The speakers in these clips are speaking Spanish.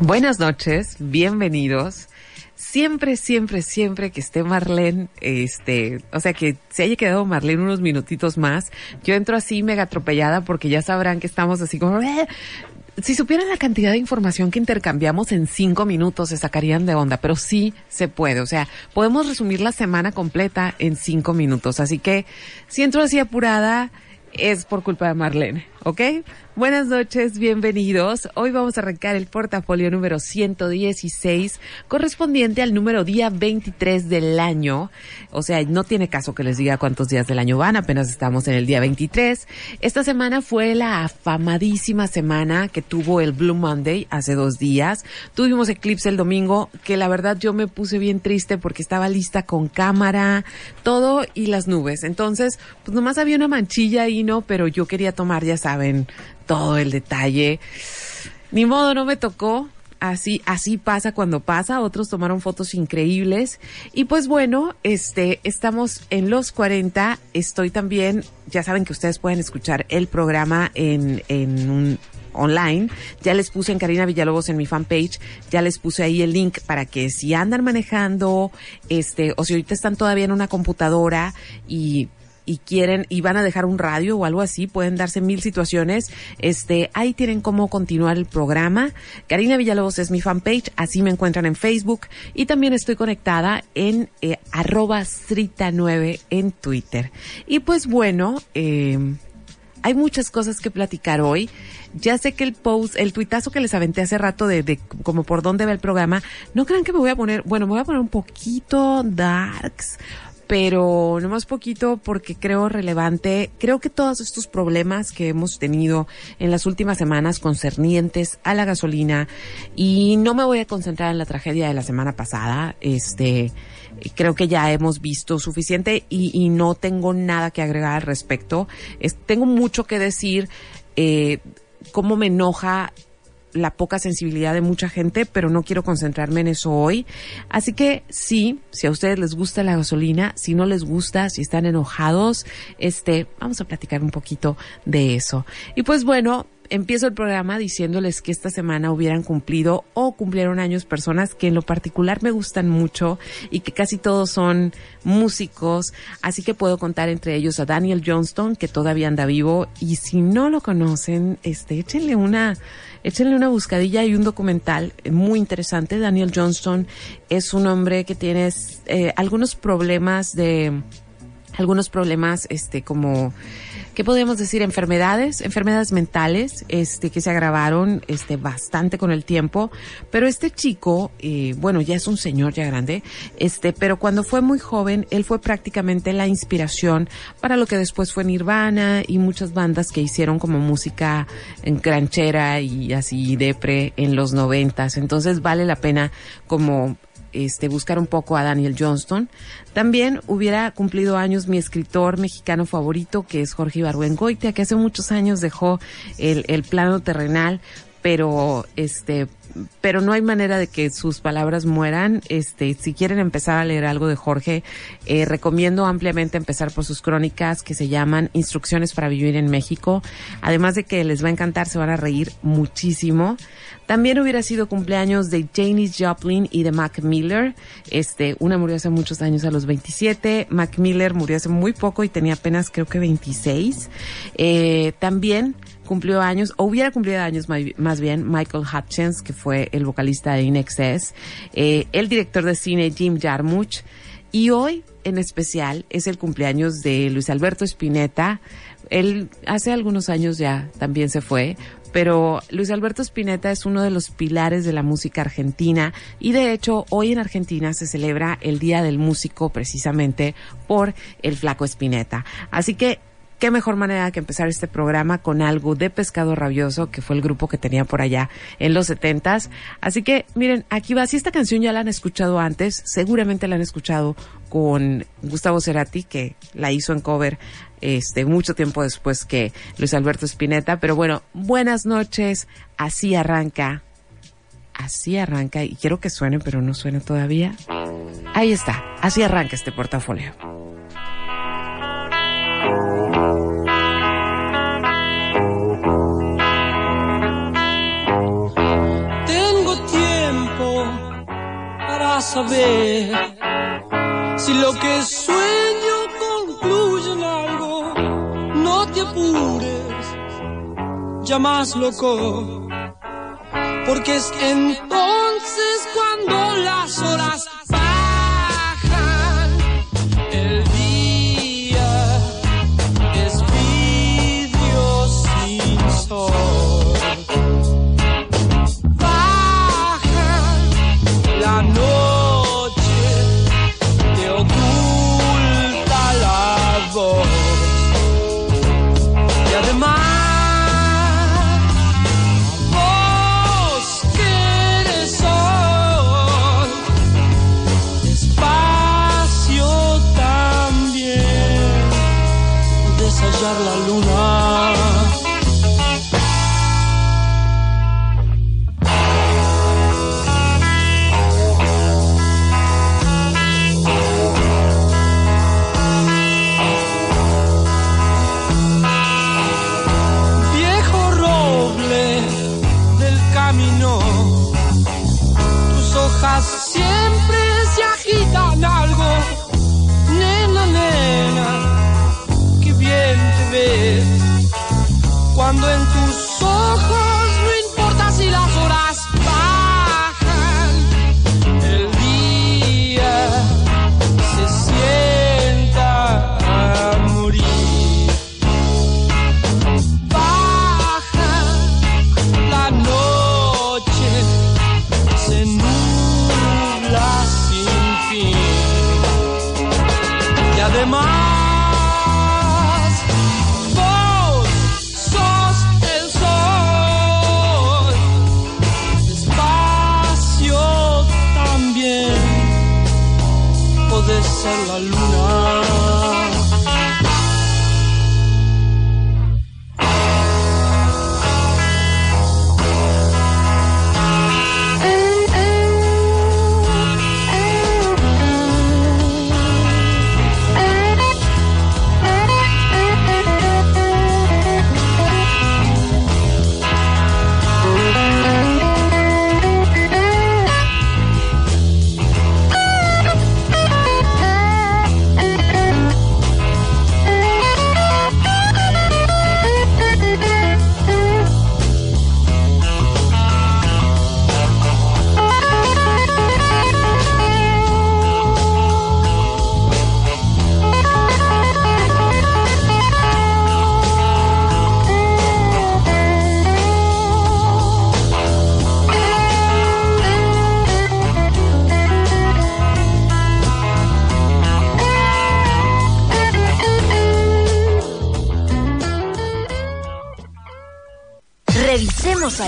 Buenas noches, bienvenidos. Siempre, siempre, siempre que esté Marlene, este, o sea, que se haya quedado Marlene unos minutitos más, yo entro así mega atropellada porque ya sabrán que estamos así como, eh". si supieran la cantidad de información que intercambiamos en cinco minutos se sacarían de onda, pero sí se puede, o sea, podemos resumir la semana completa en cinco minutos, así que si entro así apurada, es por culpa de Marlene, ¿ok? Buenas noches, bienvenidos. Hoy vamos a arrancar el portafolio número 116, correspondiente al número día 23 del año. O sea, no tiene caso que les diga cuántos días del año van, apenas estamos en el día 23. Esta semana fue la afamadísima semana que tuvo el Blue Monday hace dos días. Tuvimos eclipse el domingo, que la verdad yo me puse bien triste porque estaba lista con cámara, todo y las nubes. Entonces, pues nomás había una manchilla ahí, ¿no? Pero yo quería tomar, ya saben, todo el detalle. Ni modo, no me tocó. Así, así pasa cuando pasa. Otros tomaron fotos increíbles. Y pues bueno, este, estamos en los 40. Estoy también, ya saben que ustedes pueden escuchar el programa en, en online. Ya les puse en Karina Villalobos en mi fanpage, ya les puse ahí el link para que si andan manejando, este, o si ahorita están todavía en una computadora y y quieren y van a dejar un radio o algo así, pueden darse mil situaciones. Este, ahí tienen cómo continuar el programa. Karina Villalobos es mi fanpage, así me encuentran en Facebook y también estoy conectada en eh, arroba strita9 en Twitter. Y pues bueno, eh, hay muchas cosas que platicar hoy. Ya sé que el post, el tuitazo que les aventé hace rato de, de como por dónde va el programa, no crean que me voy a poner, bueno, me voy a poner un poquito darks, pero no más poquito porque creo relevante, creo que todos estos problemas que hemos tenido en las últimas semanas concernientes a la gasolina y no me voy a concentrar en la tragedia de la semana pasada, este, creo que ya hemos visto suficiente y, y no tengo nada que agregar al respecto. tengo mucho que decir, eh, cómo me enoja la poca sensibilidad de mucha gente, pero no quiero concentrarme en eso hoy. Así que sí, si a ustedes les gusta la gasolina, si no les gusta, si están enojados, este, vamos a platicar un poquito de eso. Y pues bueno, empiezo el programa diciéndoles que esta semana hubieran cumplido o cumplieron años personas que en lo particular me gustan mucho y que casi todos son músicos, así que puedo contar entre ellos a Daniel Johnston, que todavía anda vivo, y si no lo conocen, este, échenle una, échenle una buscadilla y un documental muy interesante. Daniel Johnston es un hombre que tiene eh, algunos problemas de, algunos problemas, este, como, ¿qué podemos decir? Enfermedades, enfermedades mentales, este, que se agravaron, este, bastante con el tiempo. Pero este chico, eh, bueno, ya es un señor ya grande, este, pero cuando fue muy joven, él fue prácticamente la inspiración para lo que después fue Nirvana y muchas bandas que hicieron como música en granchera y así depre en los noventas. Entonces vale la pena como este, buscar un poco a Daniel Johnston. También hubiera cumplido años mi escritor mexicano favorito, que es Jorge Ibargüengoitia, que hace muchos años dejó el, el plano terrenal, pero este pero no hay manera de que sus palabras mueran. Este, si quieren empezar a leer algo de Jorge, eh, recomiendo ampliamente empezar por sus crónicas que se llaman Instrucciones para vivir en México. Además de que les va a encantar, se van a reír muchísimo. También hubiera sido cumpleaños de Janis Joplin y de Mac Miller. Este, una murió hace muchos años a los 27. Mac Miller murió hace muy poco y tenía apenas creo que 26. Eh, también cumplió años, o hubiera cumplido años más bien, Michael Hutchins, que fue el vocalista de Inexcess, eh, el director de cine Jim Jarmusch, y hoy en especial es el cumpleaños de Luis Alberto Spinetta. Él hace algunos años ya también se fue, pero Luis Alberto Spinetta es uno de los pilares de la música argentina y de hecho hoy en Argentina se celebra el Día del Músico precisamente por el flaco Spinetta. Así que qué mejor manera que empezar este programa con algo de Pescado Rabioso, que fue el grupo que tenía por allá en los setentas. Así que, miren, aquí va. Si esta canción ya la han escuchado antes, seguramente la han escuchado con Gustavo Cerati, que la hizo en cover este mucho tiempo después que Luis Alberto Spinetta. Pero bueno, buenas noches. Así arranca. Así arranca. Y quiero que suene, pero no suena todavía. Ahí está. Así arranca este portafolio. Saber si lo que sueño concluye en algo. No te apures, ya más loco, porque es entonces cuando las horas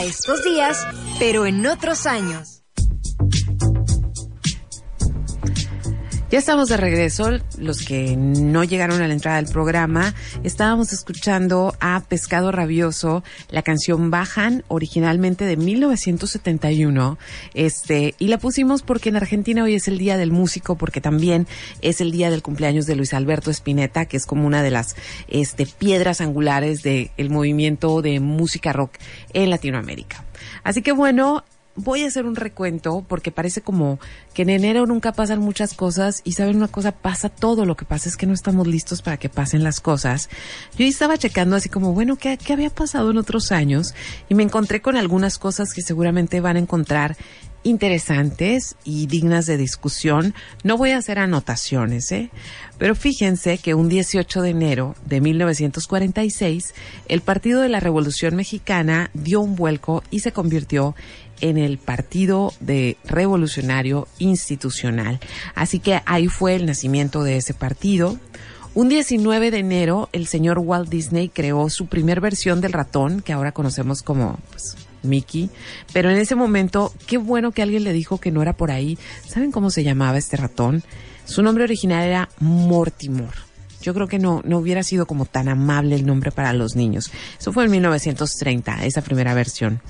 estos días, pero en otros años. Ya estamos de regreso. Los que no llegaron a la entrada del programa, estábamos escuchando a Pescado Rabioso, la canción Bajan, originalmente de 1971. Este, y la pusimos porque en Argentina hoy es el Día del Músico, porque también es el día del cumpleaños de Luis Alberto Spinetta, que es como una de las este, piedras angulares del movimiento de música rock en Latinoamérica. Así que bueno, voy a hacer un recuento porque parece como que en enero nunca pasan muchas cosas y saben una cosa, pasa todo. Lo que pasa es que no estamos listos para que pasen las cosas. Yo estaba checando así como, bueno, ¿qué, qué había pasado en otros años? Y me encontré con algunas cosas que seguramente van a encontrar interesantes y dignas de discusión. No voy a hacer anotaciones, ¿eh? Pero fíjense que un 18 de enero de 1946, el Partido de la Revolución Mexicana dio un vuelco y se convirtió en el Partido de Revolucionario Institucional. Así que ahí fue el nacimiento de ese partido. Un 19 de enero, el señor Walt Disney creó su primer versión del ratón, que ahora conocemos como pues, Mickey. Pero en ese momento, qué bueno que alguien le dijo que no era por ahí. ¿Saben cómo se llamaba este ratón? Su nombre original era Mortimer. Yo creo que no, no hubiera sido como tan amable el nombre para los niños. Eso fue en 1930, esa primera versión.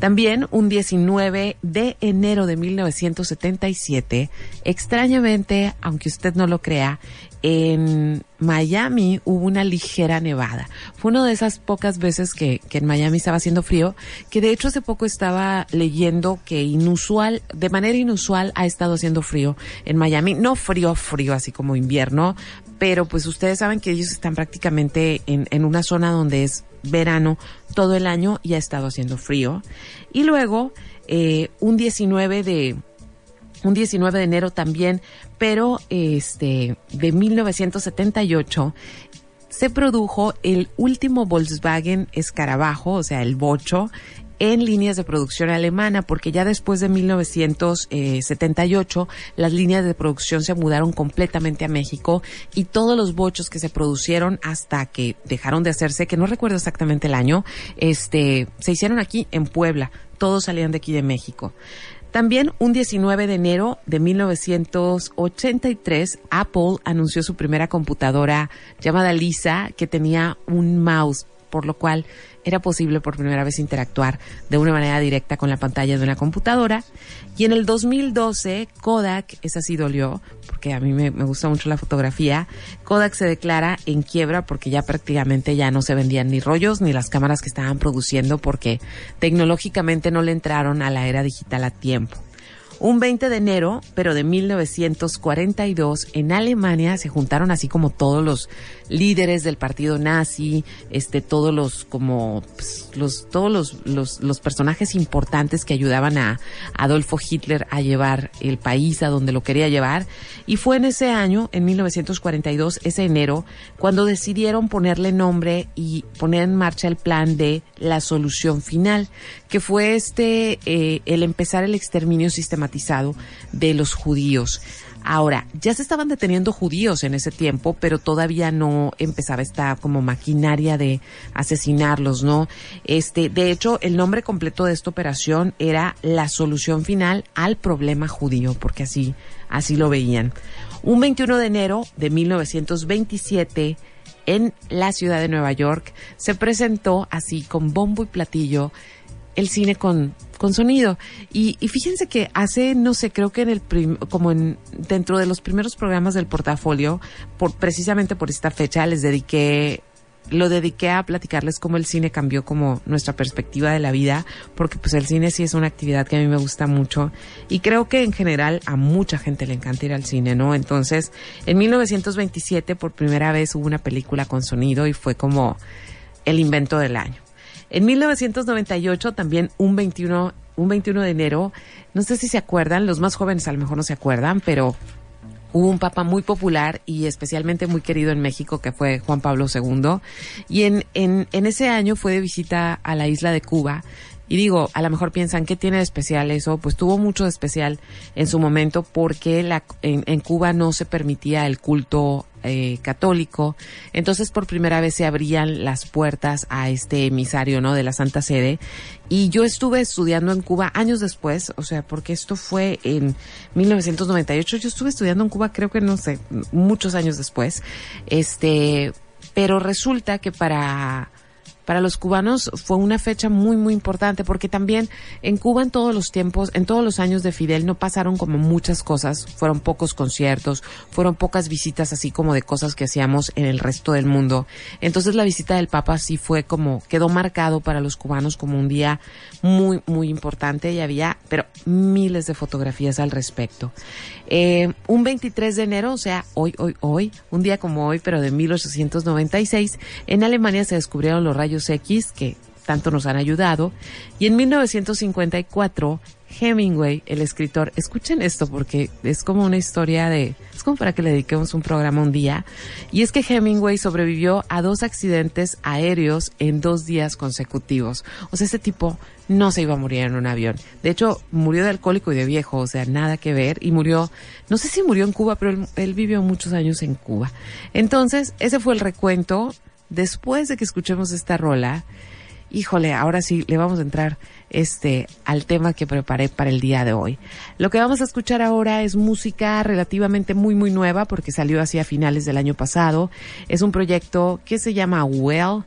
También un 19 de enero de 1977, extrañamente, aunque usted no lo crea, en Miami hubo una ligera nevada. Fue una de esas pocas veces que, en Miami estaba haciendo frío, que de hecho hace poco estaba leyendo que inusual, de manera inusual ha estado haciendo frío en Miami. No frío, frío, así como invierno, pero pues ustedes saben que ellos están prácticamente en, en una zona donde es verano todo el año y ha estado haciendo frío. Y luego, eh, un 19 de, un 19 de enero también, pero este, de 1978, se produjo el último Volkswagen Escarabajo, o sea, el Bocho, en líneas de producción alemana, porque ya después de 1978 las líneas de producción se mudaron completamente a México y todos los bochos que se produjeron hasta que dejaron de hacerse, que no recuerdo exactamente el año, este, se hicieron aquí en Puebla, todos salían de aquí de México. También un 19 de enero de 1983, Apple anunció su primera computadora llamada Lisa que tenía un mouse, por lo cual era posible por primera vez interactuar de una manera directa con la pantalla de una computadora. Y en el 2012, Kodak, esa sí dolió, porque a mí me, me, gusta mucho la fotografía, Kodak se declara en quiebra porque ya prácticamente ya no se vendían ni rollos ni las cámaras que estaban produciendo porque tecnológicamente no le entraron a la era digital a tiempo. Un 20 de enero, pero de 1942, en Alemania se juntaron así como todos los líderes del partido nazi, este, todos los como pues, los todos los, los, personajes importantes que ayudaban a Adolfo Hitler a llevar el país a donde lo quería llevar. Y fue en ese año, en 1942, ese enero, cuando decidieron ponerle nombre y poner en marcha el plan de la solución final, que fue este eh, el empezar el exterminio de los judíos. Ahora, ya se estaban deteniendo judíos en ese tiempo, pero todavía no empezaba esta como maquinaria de asesinarlos, ¿no? Este, de hecho, el nombre completo de esta operación era la solución final al problema judío, porque así, así lo veían. Un 21 de enero de 1927, en la ciudad de Nueva York, se presentó así con bombo y platillo el cine con, con sonido. Y, y, fíjense que hace, no sé, creo que en el prim, como en, dentro de los primeros programas del portafolio, por, precisamente por esta fecha, les dediqué, lo dediqué a platicarles cómo el cine cambió como nuestra perspectiva de la vida, porque pues el cine sí es una actividad que a mí me gusta mucho y creo que en general a mucha gente le encanta ir al cine, ¿no? Entonces, en 1927 por primera vez hubo una película con sonido y fue como el invento del año. En 1998, también un 21, un 21 de enero, no sé si se acuerdan, los más jóvenes a lo mejor no se acuerdan, pero hubo un papa muy popular y especialmente muy querido en México que fue Juan Pablo II. Y en, en, ese año fue de visita a la isla de Cuba y digo, a lo mejor piensan, ¿qué tiene de especial eso? Pues tuvo mucho de especial en su momento porque la, en, en Cuba no se permitía el culto eh, católico. Entonces por primera vez se abrían las puertas a este emisario, ¿no? De la Santa Sede. Y yo estuve estudiando en Cuba años después, o sea, porque esto fue en 1998. Yo estuve estudiando en Cuba, creo que no sé, muchos años después. Este, pero resulta que para para los cubanos fue una fecha muy, muy importante porque también en Cuba en todos los tiempos, en todos los años de Fidel no pasaron como muchas cosas, fueron pocos conciertos, fueron pocas visitas así como de cosas que hacíamos en el resto del mundo. Entonces la visita del Papa sí fue como, quedó marcado para los cubanos como un día muy, muy importante y había, pero miles de fotografías al respecto. Eh, un 23 de enero, o sea, hoy, hoy, hoy, un día como hoy, pero de 1896, en Alemania se descubrieron los rayos X que tanto nos han ayudado. Y en 1954, Hemingway, el escritor, escuchen esto porque es como una historia de, es como para que le dediquemos un programa un día. Y es que Hemingway sobrevivió a dos accidentes aéreos en dos días consecutivos. O sea, ese tipo no se iba a morir en un avión. De hecho, murió de alcohólico y de viejo, o sea, nada que ver. Y murió, no sé si murió en Cuba, pero él, él vivió muchos años en Cuba. Entonces, ese fue el recuento. Después de que escuchemos esta rola, híjole, ahora sí le vamos a entrar este al tema que preparé para el día de hoy. Lo que vamos a escuchar ahora es música relativamente muy muy nueva porque salió hacia finales del año pasado. Es un proyecto que se llama Well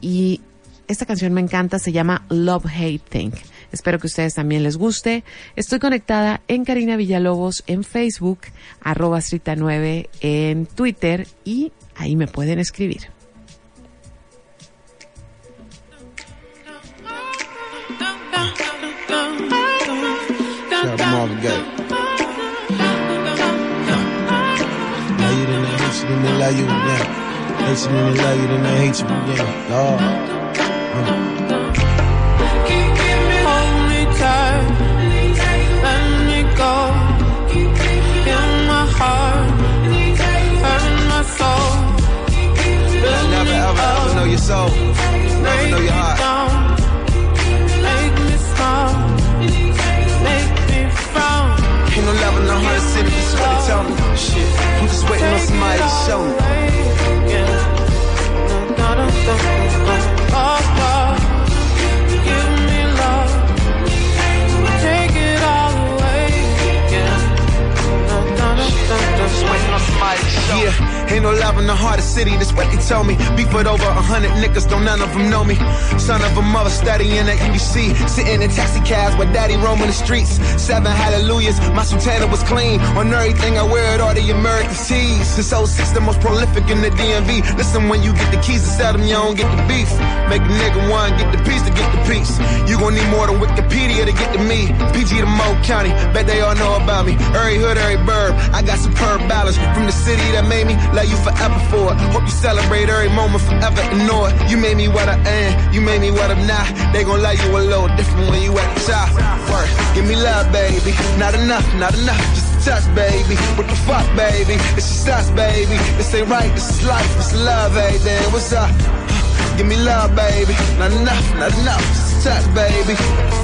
y esta canción me encanta, se llama Love Hate Think. Espero que ustedes también les guste. Estoy conectada en Karina Villalobos en Facebook, arroba Strita9 en Twitter y ahí me pueden escribir. Marvin Gaye. Love you, then they hate you, then they love you again. Hate you, then they love you, then they hate you again. Lord. Soul. Never ever ever know your soul. Never know your heart. This is what they tell me. Shit, I'm just waiting on somebody to show me. Yeah, ain't no love in the heart of city, that's what they tell me. Beef with over a hundred niggas, don't none of them know me. Son of a mother studying at UBC, sitting in taxi cabs with daddy roaming the streets. Seven hallelujahs, my sultana was clean. On everything I wear it, all the American tees. Since 06, the most prolific in the DMV. Listen, when you get the keys to sell them, you don't get the beef. Make a nigga one, get the piece to get the piece. You gon' need more than Wikipedia to get to me. PG to Mo County, bet they all know about me. Every hood, every burb, I got superb balance from the city that made me love you forever for it. Hope you celebrate every moment forever ignore it. You made me what I am, you made me what I'm not. They gon' love you a little different when you at the top. Work, give me love, baby. Not enough, not enough, just a touch, baby. What the fuck, baby? It's just us, baby. This ain't right, this is life, this is love, hey, then what's up? Give me love, baby. Not enough, not enough. Just a touch, baby.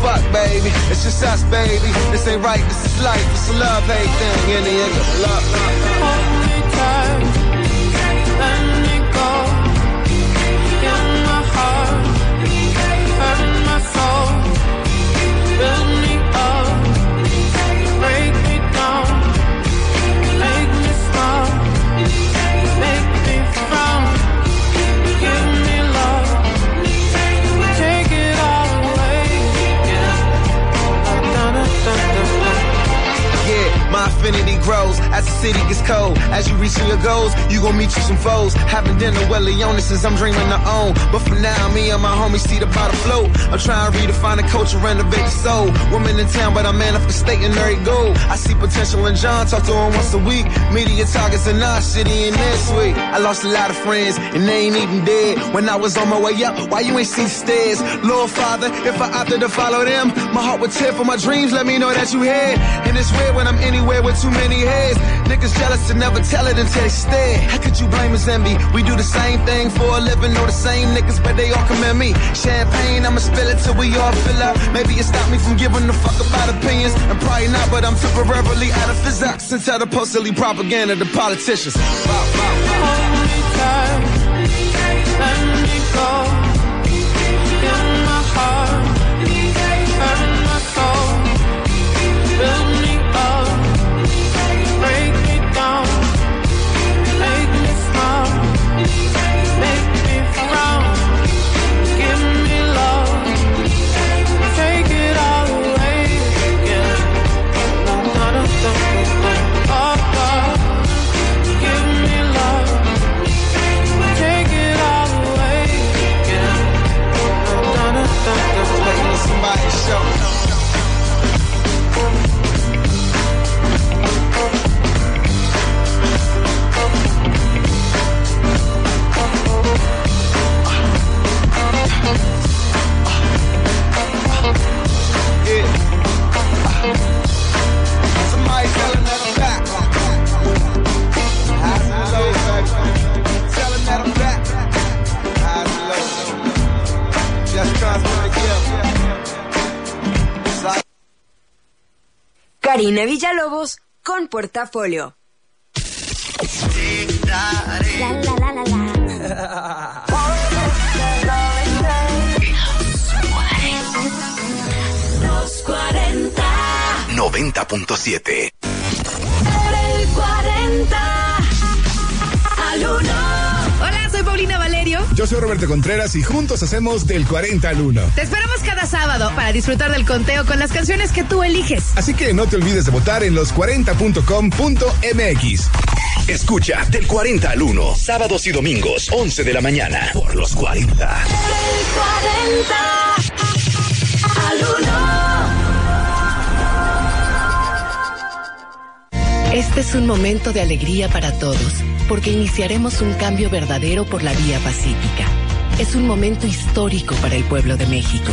Fuck, baby? It's just us, baby. This ain't right, this is life. It's a love, hey, thing. In the end, love, love. infinity grows as the city gets cold. As you reach your goals, you gon' meet you some foes. Having dinner with Leona since I'm dreaming to own. But for now, me and my homies see the bottom float. I'm trying to redefine the culture, renovate the soul. Woman in town, but I'm manifesting every goal. I see potential in John, talk to him once a week. Media targets in our city and this week. I lost a lot of friends, and they ain't even dead. When I was on my way up, why you ain't see stairs? Lord Father, if I opted to follow them, my heart would tear for my dreams. Let me know that you here. And it's weird when I'm anywhere with too many heads. Niggas jealous and never tell it until they stare. How could you blame us envy? We do the same thing for a living, know the same niggas, but they all commend me. Champagne, I'ma spill it till we all fill up. Maybe it stopped me from giving a fuck about opinions, and probably not, but I'm temporarily out of physics and tell the postily propaganda to politicians. Wow, wow. Hold me tight, Portafolio. La, la, la, la, la. Los 40. 90.7. El 40. Al 1. Hola, soy Paulina Valerio. Yo soy Roberto Contreras y juntos hacemos del 40 al 1. Te esperamos sábado para disfrutar del conteo con las canciones que tú eliges. Así que no te olvides de votar en los40.com.mx. Escucha del 40 al 1, sábados y domingos, 11 de la mañana, por los 40. El 40. Al 1. Este es un momento de alegría para todos, porque iniciaremos un cambio verdadero por la vía pacífica. Es un momento histórico para el pueblo de México.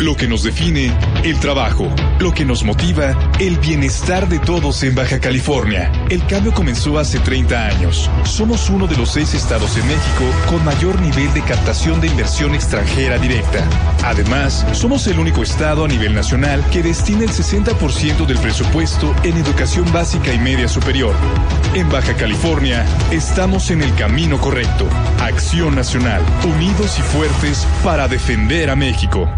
Lo que nos define, el trabajo. Lo que nos motiva, el bienestar de todos en Baja California. El cambio comenzó hace 30 años. Somos uno de los seis estados en México con mayor nivel de captación de inversión extranjera directa. Además, somos el único estado a nivel nacional que destina el 60% del presupuesto en educación básica y media superior. En Baja California, estamos en el camino correcto. Acción Nacional, unidos y fuertes para defender a México.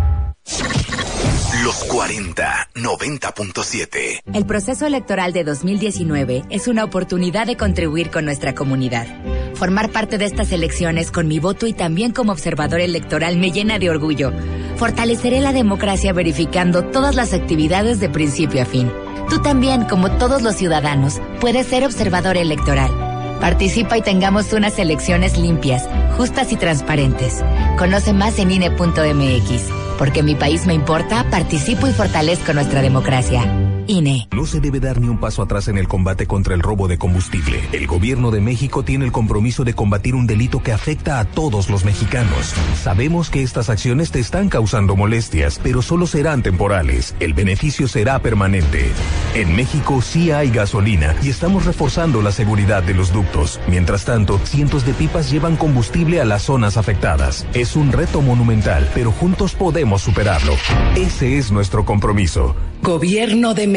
Los 40, 90.7. El proceso electoral de 2019 es una oportunidad de contribuir con nuestra comunidad. Formar parte de estas elecciones con mi voto y también como observador electoral me llena de orgullo. Fortaleceré la democracia verificando todas las actividades de principio a fin. Tú también, como todos los ciudadanos, puedes ser observador electoral. Participa y tengamos unas elecciones limpias, justas y transparentes. Conoce más en INE.mx. Porque mi país me importa, participo y fortalezco nuestra democracia. INE. No se debe dar ni un paso atrás en el combate contra el robo de combustible. El gobierno de México tiene el compromiso de combatir un delito que afecta a todos los mexicanos. Sabemos que estas acciones te están causando molestias, pero solo serán temporales. El beneficio será permanente. En México sí hay gasolina y estamos reforzando la seguridad de los ductos. Mientras tanto, cientos de pipas llevan combustible a las zonas afectadas. Es un reto monumental, pero juntos podemos superarlo. Ese es nuestro compromiso. Gobierno de México.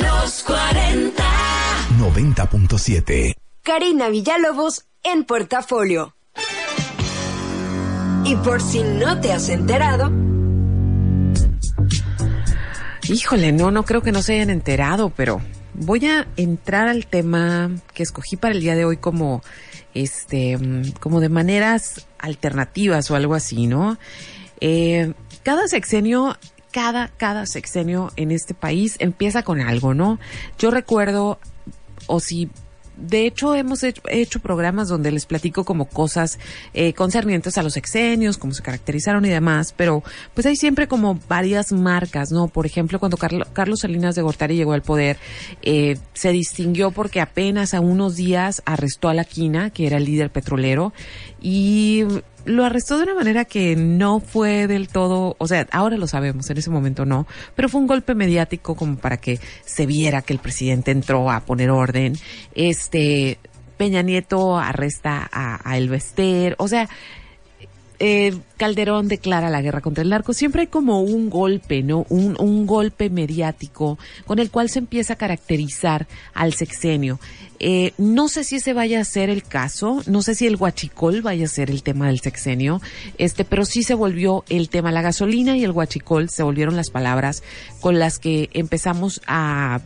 Los 40. 90.7. Karina Villalobos en Portafolio. Y por si no te has enterado, Híjole, no, no creo que no se hayan enterado, pero voy a entrar al tema que escogí para el día de hoy como, este, como de maneras alternativas o algo así, ¿no? Eh, cada sexenio, cada, cada sexenio en este país empieza con algo, ¿no? Yo recuerdo, o si de hecho, hemos hecho, hecho programas donde les platico como cosas eh, concernientes a los sexenios, cómo se caracterizaron y demás, pero pues hay siempre como varias marcas, ¿no? Por ejemplo, cuando Carlo- Carlos Salinas de Gortari llegó al poder, eh, se distinguió porque apenas a unos días arrestó a la Quina, que era el líder petrolero, y lo arrestó de una manera que no fue del todo, o sea, ahora lo sabemos, en ese momento no, pero fue un golpe mediático como para que se viera que el presidente entró a poner orden. Este, Peña Nieto arresta a, a El Bester, o sea, eh, Calderón declara la guerra contra el narco. Siempre hay como un golpe, ¿no? Un golpe mediático con el cual se empieza a caracterizar al sexenio. Eh, no sé si ese vaya a ser el caso, no sé si el huachicol vaya a ser el tema del sexenio, este, pero sí se volvió el tema. La gasolina y el huachicol se volvieron las palabras con las que empezamos a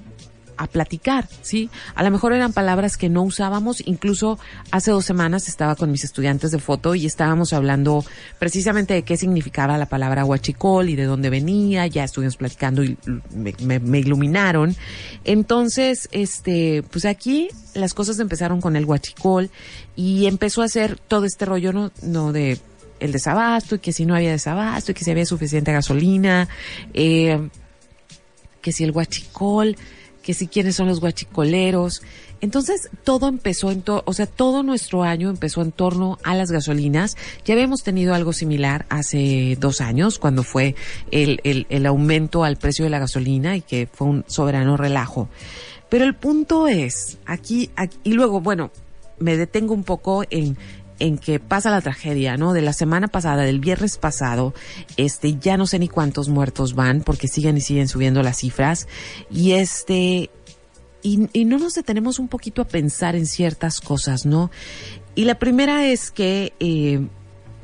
a platicar, ¿sí? A lo mejor eran palabras que no usábamos, incluso hace dos semanas estaba con mis estudiantes de foto y estábamos hablando precisamente de qué significaba la palabra huachicol y de dónde venía, ya estuvimos platicando y me, iluminaron. Entonces, este, pues aquí las cosas empezaron con el huachicol y empezó a hacer todo este rollo, ¿no? no de el desabasto y que si no había desabasto y que si había suficiente gasolina, eh, que si el huachicol, que si quiénes son los guachicoleros. Entonces, todo empezó en to- o sea, todo nuestro año empezó en torno a las gasolinas. Ya habíamos tenido algo similar hace dos años, cuando fue el, el, el aumento al precio de la gasolina y que fue un soberano relajo. Pero el punto es, aquí, aquí y luego, bueno, me detengo un poco en, en que pasa la tragedia, ¿no? De la semana pasada, del viernes pasado, este, ya no sé ni cuántos muertos van, porque siguen y siguen subiendo las cifras. Y este, y, no nos detenemos un poquito a pensar en ciertas cosas, ¿no? Y la primera es que eh,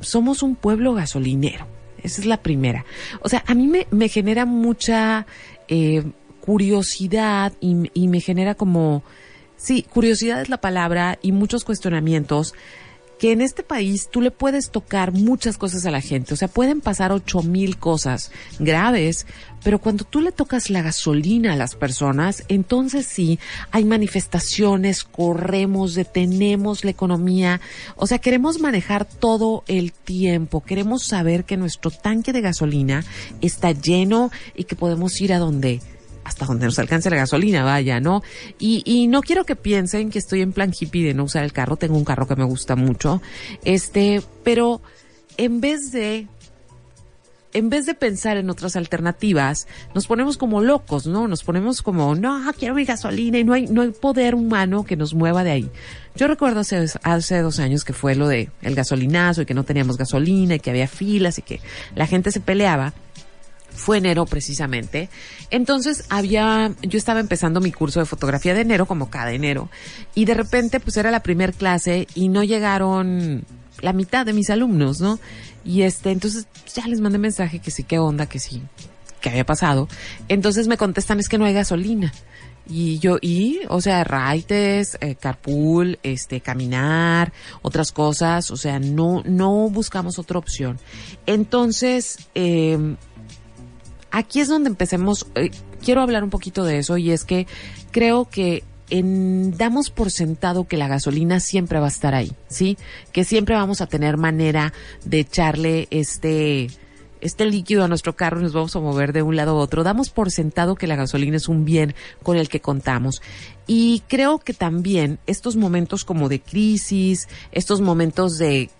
somos un pueblo gasolinero. Esa es la primera. O sea, a mí me, me genera mucha eh, curiosidad y me genera como, sí, curiosidad es la palabra y muchos cuestionamientos que en este país tú le puedes tocar muchas cosas a la gente. O sea, pueden pasar ocho mil cosas graves, pero cuando tú le tocas la gasolina a las personas, entonces sí, hay manifestaciones, corremos, detenemos la economía. O sea, queremos manejar todo el tiempo. Queremos saber que nuestro tanque de gasolina está lleno y que podemos ir a donde hasta donde nos alcance la gasolina, vaya, ¿no? Y, y no quiero que piensen que estoy en plan hippie de no usar el carro, tengo un carro que me gusta mucho, este, pero en vez de en vez de pensar en otras alternativas, nos ponemos como locos, ¿no? Nos ponemos como, no, quiero mi gasolina y no hay, no hay poder humano que nos mueva de ahí. Yo recuerdo hace, hace dos años que fue lo de el gasolinazo y que no teníamos gasolina y que había filas y que la gente se peleaba fue enero precisamente. Entonces había, yo estaba empezando mi curso de fotografía de enero, como cada enero, y de repente pues era la primer clase y no llegaron la mitad de mis alumnos, ¿no? Y este, entonces ya les mandé mensaje que sí, qué onda, que sí, que había pasado. Entonces me contestan es que no hay gasolina. Y yo, y, o sea, raites, eh, carpool, este, caminar, otras cosas, o sea, no, no buscamos otra opción. Entonces, eh, aquí es donde empecemos, eh, quiero hablar un poquito de eso y es que creo que damos por sentado que la gasolina siempre va a estar ahí, ¿sí? Que siempre vamos a tener manera de echarle este, este líquido a nuestro carro y nos vamos a mover de un lado a otro. Damos por sentado que la gasolina es un bien con el que contamos. Y creo que también estos momentos como de crisis, estos momentos de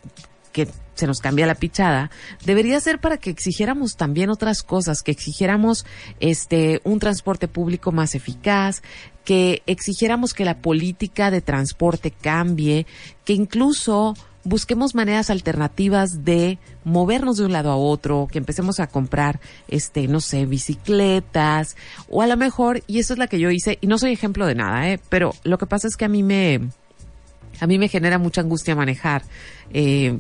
que se nos cambia la pichada, debería ser para que exigiéramos también otras cosas, que exigiéramos este un transporte público más eficaz, que exigiéramos que la política de transporte cambie, que incluso busquemos maneras alternativas de movernos de un lado a otro, que empecemos a comprar, este, no sé, bicicletas, o a lo mejor, y eso es la que yo hice, y no soy ejemplo de nada, eh, pero lo que pasa es que a mí me, a mí me genera mucha angustia manejar, eh,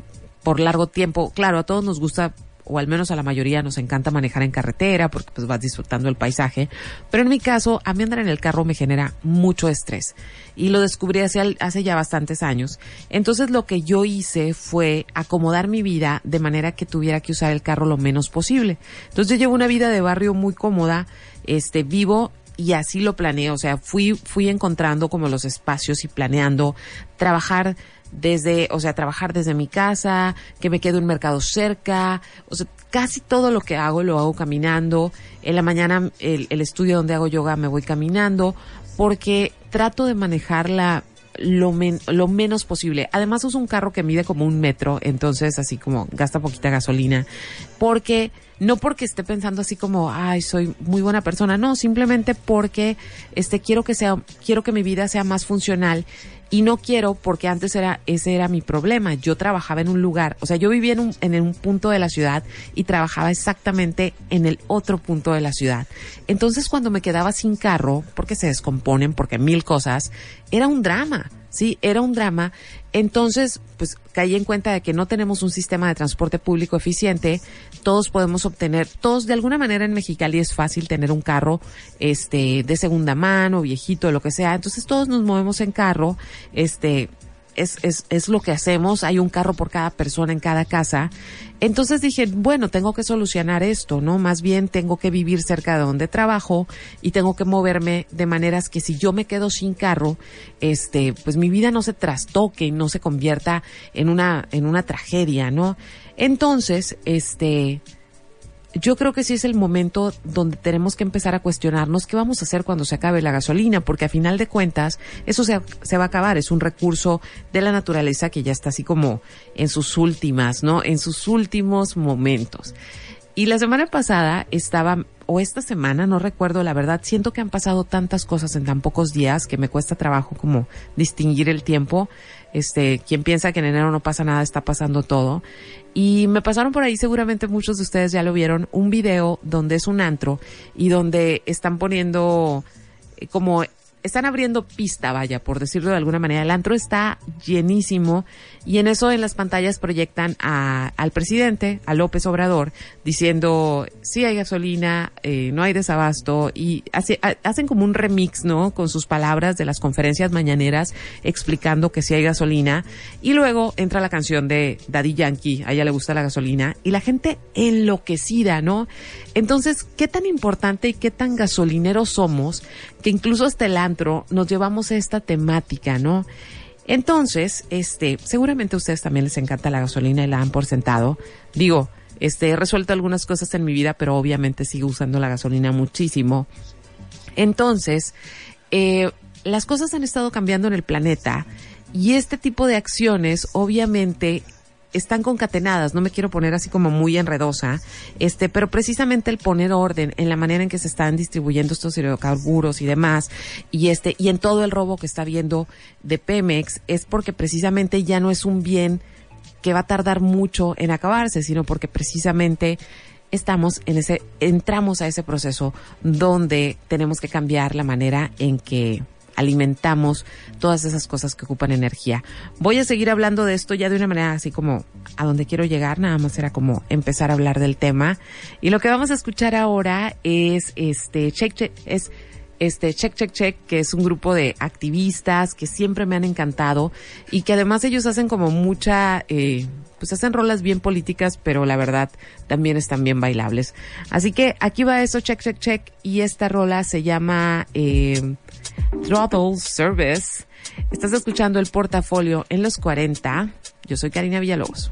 por largo tiempo. Claro, a todos nos gusta, o al menos a la mayoría nos encanta manejar en carretera porque pues vas disfrutando el paisaje. Pero en mi caso, a mí andar en el carro me genera mucho estrés. Y lo descubrí hace, hace ya bastantes años. Entonces lo que yo hice fue acomodar mi vida de manera que tuviera que usar el carro lo menos posible. Entonces yo llevo una vida de barrio muy cómoda, este, vivo y así lo planeé, o sea, fui, fui encontrando como los espacios y planeando trabajar desde, o sea, trabajar desde mi casa, que me quede un mercado cerca, o sea, casi todo lo que hago lo hago caminando. En la mañana el, el estudio donde hago yoga me voy caminando porque trato de manejarla lo, men, lo menos posible. Además uso un carro que mide como un metro, entonces así como gasta poquita gasolina, porque no porque esté pensando así como, ay, soy muy buena persona, no, simplemente porque este quiero que sea quiero que mi vida sea más funcional y no quiero porque antes era ese era mi problema. Yo trabajaba en un lugar, o sea, yo vivía en un, en un punto de la ciudad y trabajaba exactamente en el otro punto de la ciudad. Entonces, cuando me quedaba sin carro, porque se descomponen, porque mil cosas, era un drama. Sí, era un drama. Entonces, pues caí en cuenta de que no tenemos un sistema de transporte público eficiente. Todos podemos obtener, todos de alguna manera en Mexicali es fácil tener un carro, este, de segunda mano, viejito, lo que sea. Entonces todos nos movemos en carro, este, es, es, es lo que hacemos. Hay un carro por cada persona en cada casa. Entonces dije, bueno, tengo que solucionar esto, ¿no? Más bien tengo que vivir cerca de donde trabajo y tengo que moverme de maneras que si yo me quedo sin carro, este, pues mi vida no se trastoque y no se convierta en una, en una tragedia, ¿no? Entonces, este, yo creo que sí es el momento donde tenemos que empezar a cuestionarnos qué vamos a hacer cuando se acabe la gasolina, porque a final de cuentas eso se, va a acabar, es un recurso de la naturaleza que ya está así como en sus últimas, ¿no? En sus últimos momentos. Y la semana pasada estaba, o esta semana, no recuerdo la verdad, siento que han pasado tantas cosas en tan pocos días que me cuesta trabajo como distinguir el tiempo. Este, quien piensa que en enero no pasa nada, está pasando todo. Y me pasaron por ahí, seguramente muchos de ustedes ya lo vieron, un video donde es un antro y donde están poniendo eh, como están abriendo pista, vaya, por decirlo de alguna manera. El antro está llenísimo y en eso en las pantallas proyectan a, al presidente, a López Obrador, diciendo sí hay gasolina, eh, no hay desabasto y hace, ha- hacen como un remix, ¿no? Con sus palabras de las conferencias mañaneras explicando que sí hay gasolina y luego entra la canción de Daddy Yankee, a ella le gusta la gasolina y la gente enloquecida, ¿no? Entonces, ¿qué tan importante y qué tan gasolineros somos que incluso hasta el antro nos llevamos a esta temática, ¿no? Entonces, este, seguramente a ustedes también les encanta la gasolina y la dan por sentado. Digo, este, he resuelto algunas cosas en mi vida, pero obviamente sigo usando la gasolina muchísimo. Entonces, eh, las cosas han estado cambiando en el planeta y este tipo de acciones obviamente están concatenadas, no me quiero poner así como muy enredosa, este, pero precisamente el poner orden en la manera en que se están distribuyendo estos hidrocarburos y demás, y este, y en todo el robo que está habiendo de Pemex, es porque precisamente ya no es un bien que va a tardar mucho en acabarse, sino porque precisamente estamos en ese, entramos a ese proceso donde tenemos que cambiar la manera en que alimentamos todas esas cosas que ocupan energía. Voy a seguir hablando de esto ya de una manera así como a donde quiero llegar, nada más era como empezar a hablar del tema. Y lo que vamos a escuchar ahora es este check, check es este Check Check Check, que es un grupo de activistas que siempre me han encantado y que además ellos hacen como mucha, eh, pues hacen rolas bien políticas, pero la verdad también están bien bailables. Así que aquí va eso, Check Check Check, y esta rola se llama eh, Throttle Service. Estás escuchando el portafolio en los 40. Yo soy Karina Villalobos.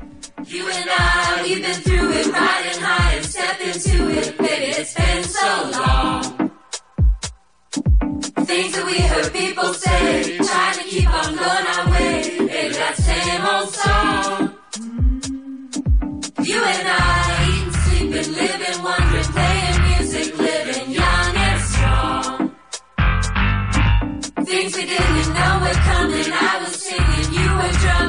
Things that we heard people say, trying to keep on going our way. That same old song. You and I, eating, sleeping, living, wondering, Things we didn't know were coming. I was singing, you were drumming,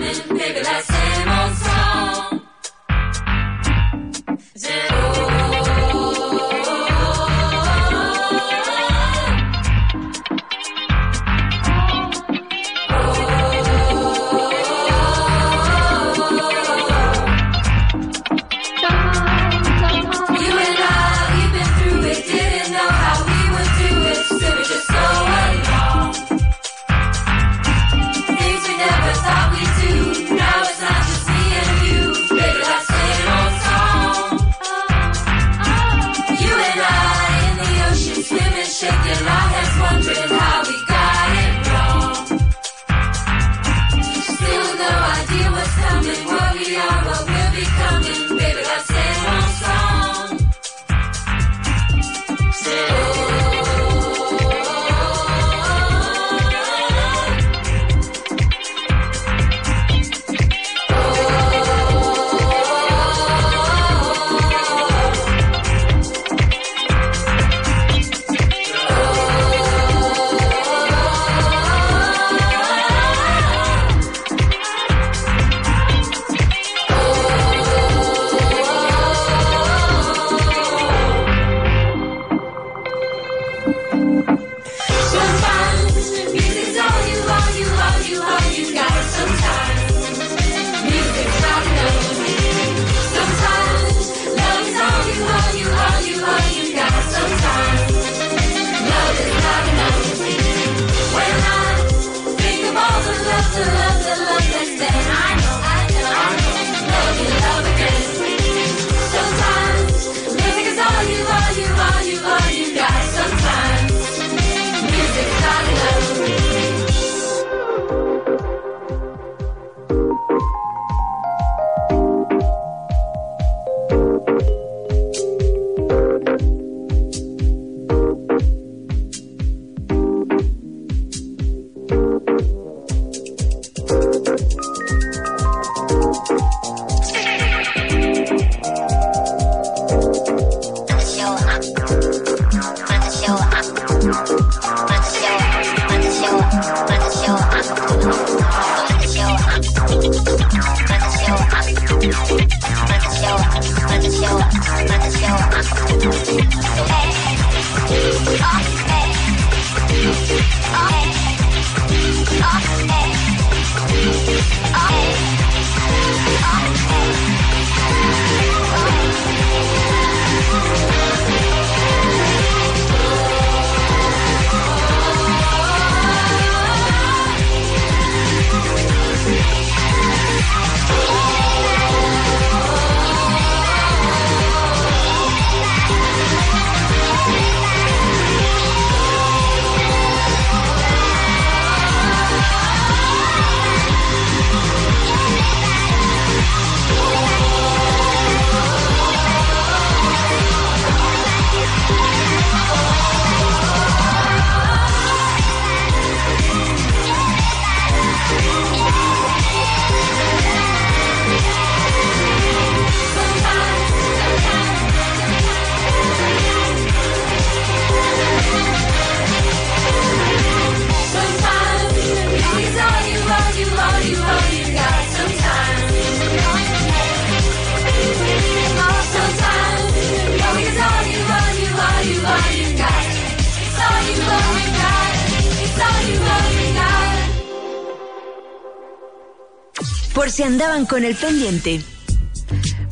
con el pendiente.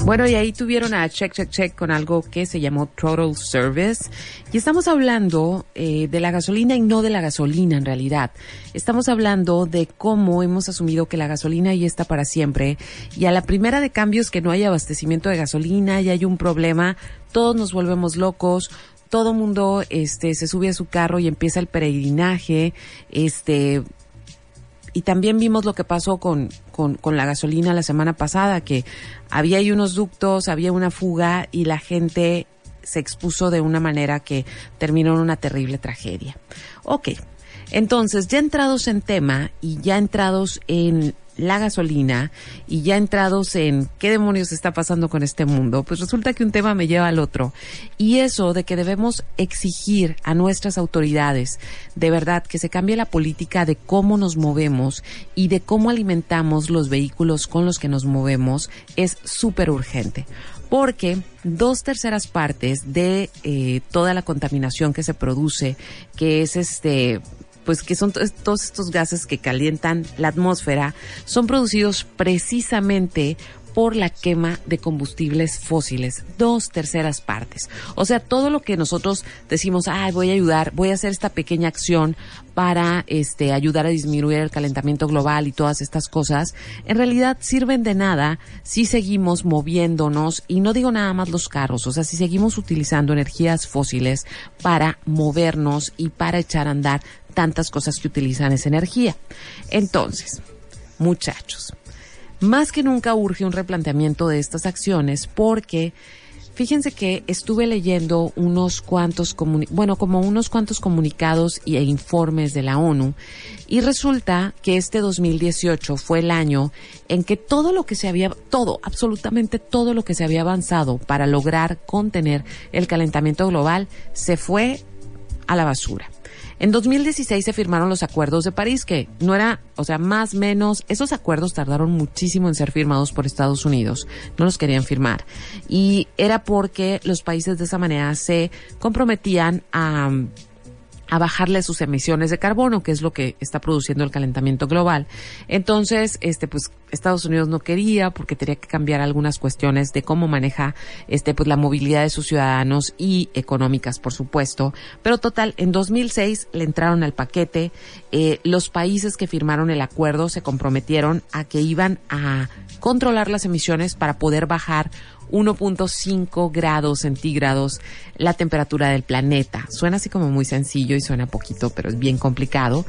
Bueno, y ahí tuvieron a Check Check Check con algo que se llamó Total Service. Y estamos hablando eh, de la gasolina y no de la gasolina en realidad. Estamos hablando de cómo hemos asumido que la gasolina ya está para siempre. Y a la primera de cambios que no hay abastecimiento de gasolina y hay un problema, todos nos volvemos locos. Todo mundo este, se sube a su carro y empieza el peregrinaje. Este, y también vimos lo que pasó con, con, con la gasolina la semana pasada, que había ahí unos ductos, había una fuga y la gente se expuso de una manera que terminó en una terrible tragedia. Ok, entonces ya entrados en tema y ya entrados en la gasolina y ya entrados en qué demonios está pasando con este mundo, pues resulta que un tema me lleva al otro. Y eso de que debemos exigir a nuestras autoridades de verdad que se cambie la política de cómo nos movemos y de cómo alimentamos los vehículos con los que nos movemos es súper urgente porque dos terceras partes de eh, toda la contaminación que se produce, que es este pues que son to- todos estos gases que calientan la atmósfera, son producidos precisamente por la quema de combustibles fósiles, dos terceras partes. O sea, todo lo que nosotros decimos, ay, voy a ayudar, voy a hacer esta pequeña acción para este ayudar a disminuir el calentamiento global y todas estas cosas, en realidad sirven de nada si seguimos moviéndonos y no digo nada más los carros, o sea, si seguimos utilizando energías fósiles para movernos y para echar a andar tantas cosas que utilizan esa energía. Entonces, muchachos, más que nunca urge un replanteamiento de estas acciones porque fíjense que estuve leyendo unos cuantos bueno, como unos cuantos comunicados e informes de la ONU y resulta que este 2018 fue el año en que todo lo que se había todo, absolutamente todo lo que se había avanzado para lograr contener el calentamiento global se fue a la basura. En 2016 se firmaron los acuerdos de París, que no era, o sea, más menos, esos acuerdos tardaron muchísimo en ser firmados por Estados Unidos, no los querían firmar. Y era porque los países de esa manera se comprometían a a bajarle sus emisiones de carbono, que es lo que está produciendo el calentamiento global. Entonces, este, pues, Estados Unidos no quería porque tenía que cambiar algunas cuestiones de cómo maneja, este, pues, la movilidad de sus ciudadanos y económicas, por supuesto. Pero total, en 2006 le entraron al paquete. Eh, los países que firmaron el acuerdo se comprometieron a que iban a controlar las emisiones para poder bajar 1.5 grados centígrados la temperatura del planeta. Suena así como muy sencillo y suena poquito, pero es bien complicado.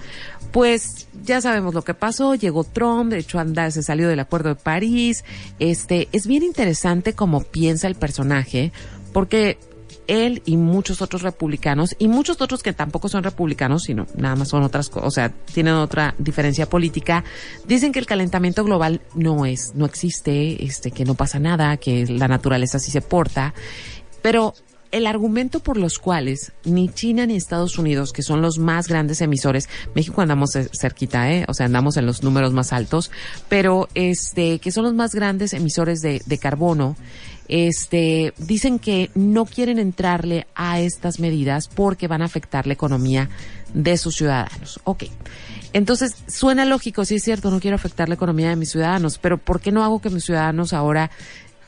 Pues ya sabemos lo que pasó, llegó Trump, de hecho anda, se salió del Acuerdo de París. Este, es bien interesante cómo piensa el personaje, porque él y muchos otros republicanos y muchos otros que tampoco son republicanos, sino nada más son otras o sea, tienen otra diferencia política, dicen que el calentamiento global no es, no existe, este, que no pasa nada, que la naturaleza sí se porta, pero el argumento por los cuales ni China ni Estados Unidos, que son los más grandes emisores, México andamos cer- cerquita, ¿eh? o sea, andamos en los números más altos, pero este, que son los más grandes emisores de, de carbono, este, dicen que no quieren entrarle a estas medidas porque van a afectar la economía de sus ciudadanos. Ok. Entonces, suena lógico, sí es cierto, no quiero afectar la economía de mis ciudadanos, pero ¿por qué no hago que mis ciudadanos ahora